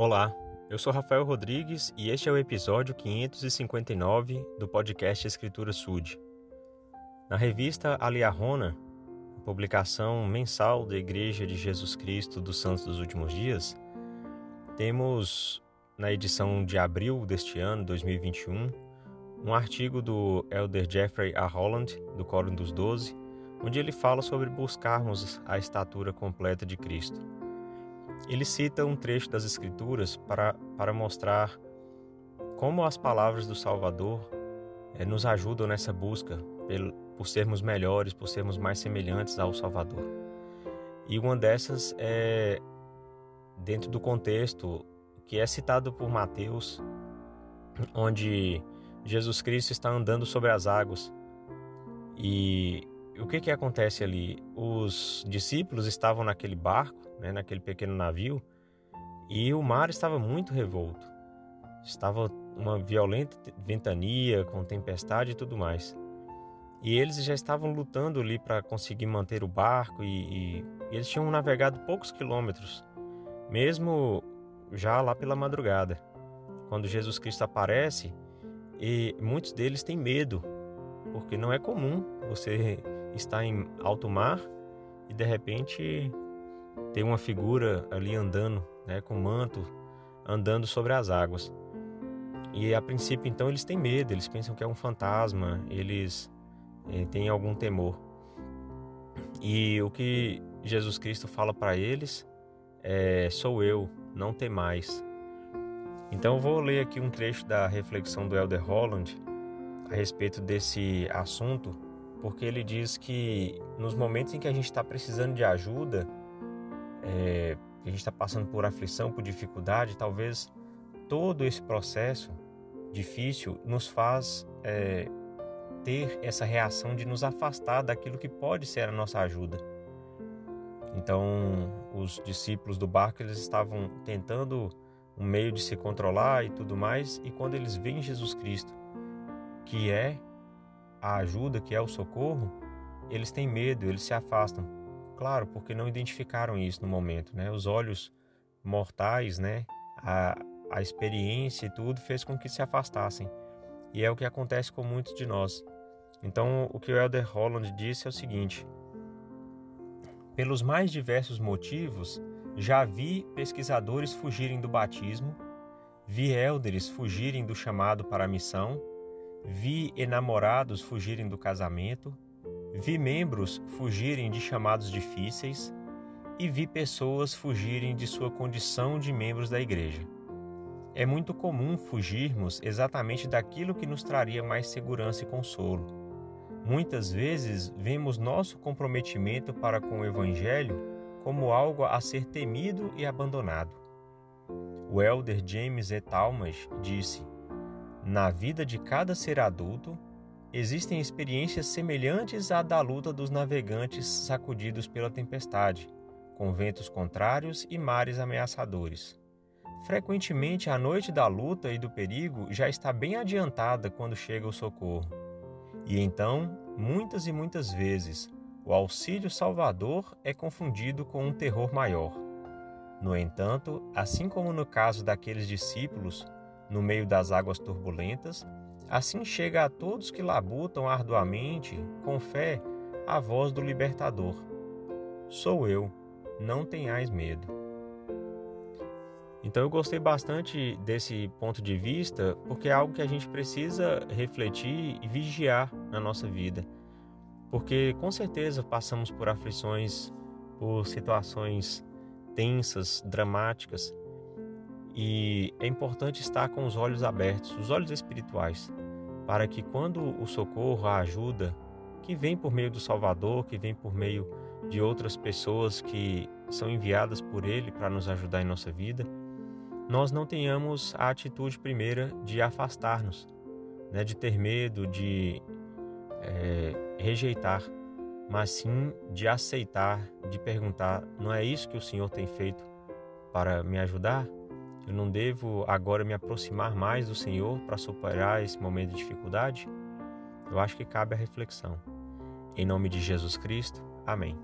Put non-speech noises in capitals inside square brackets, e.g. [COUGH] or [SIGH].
Olá, eu sou Rafael Rodrigues e este é o episódio 559 do podcast Escritura Sud. Na revista Aliarona, publicação mensal da Igreja de Jesus Cristo dos Santos dos Últimos Dias, temos na edição de abril deste ano, 2021, um artigo do elder Jeffrey A. Holland, do Coro dos Doze, onde ele fala sobre buscarmos a estatura completa de Cristo. Ele cita um trecho das Escrituras para, para mostrar como as palavras do Salvador é, nos ajudam nessa busca por, por sermos melhores, por sermos mais semelhantes ao Salvador. E uma dessas é dentro do contexto que é citado por Mateus, onde Jesus Cristo está andando sobre as águas. E o que que acontece ali? Os discípulos estavam naquele barco, né, naquele pequeno navio, e o mar estava muito revolto. Estava uma violenta ventania, com tempestade e tudo mais. E eles já estavam lutando ali para conseguir manter o barco e, e, e eles tinham navegado poucos quilômetros, mesmo já lá pela madrugada. Quando Jesus Cristo aparece, e muitos deles têm medo, porque não é comum você [LAUGHS] estar em alto mar e de repente ter uma figura ali andando, né, com manto, andando sobre as águas. E a princípio, então, eles têm medo, eles pensam que é um fantasma, eles eh, têm algum temor. E o que Jesus Cristo fala para eles é: sou eu, não tem mais. Então eu vou ler aqui um trecho da reflexão do Elder Holland a respeito desse assunto, porque ele diz que nos momentos em que a gente está precisando de ajuda, é, que a gente está passando por aflição, por dificuldade, talvez todo esse processo difícil nos faz é, ter essa reação de nos afastar daquilo que pode ser a nossa ajuda. Então, os discípulos do barco eles estavam tentando um meio de se controlar e tudo mais, e quando eles veem Jesus Cristo, que é a ajuda, que é o socorro, eles têm medo, eles se afastam. Claro, porque não identificaram isso no momento, né? Os olhos mortais, né? A, a experiência e tudo fez com que se afastassem. E é o que acontece com muitos de nós. Então, o que o Elder Holland disse é o seguinte: pelos mais diversos motivos, já vi pesquisadores fugirem do batismo, vi élderes fugirem do chamado para a missão, vi enamorados fugirem do casamento, vi membros fugirem de chamados difíceis e vi pessoas fugirem de sua condição de membros da igreja. É muito comum fugirmos exatamente daquilo que nos traria mais segurança e consolo Muitas vezes vemos nosso comprometimento para com o Evangelho como algo a ser temido e abandonado. O elder James E. Talmas disse: Na vida de cada ser adulto, existem experiências semelhantes à da luta dos navegantes sacudidos pela tempestade, com ventos contrários e mares ameaçadores. Frequentemente, a noite da luta e do perigo já está bem adiantada quando chega o socorro. E então, muitas e muitas vezes, o auxílio salvador é confundido com um terror maior. No entanto, assim como no caso daqueles discípulos, no meio das águas turbulentas, assim chega a todos que labutam arduamente, com fé, a voz do libertador: Sou eu, não tenhais medo. Então eu gostei bastante desse ponto de vista, porque é algo que a gente precisa refletir e vigiar na nossa vida. Porque com certeza passamos por aflições, por situações tensas, dramáticas, e é importante estar com os olhos abertos, os olhos espirituais, para que quando o socorro, a ajuda, que vem por meio do Salvador, que vem por meio de outras pessoas que são enviadas por Ele para nos ajudar em nossa vida, nós não tenhamos a atitude primeira de afastar-nos, né, de ter medo, de é, rejeitar, mas sim de aceitar, de perguntar: não é isso que o Senhor tem feito para me ajudar? Eu não devo agora me aproximar mais do Senhor para superar esse momento de dificuldade? Eu acho que cabe a reflexão. Em nome de Jesus Cristo, amém.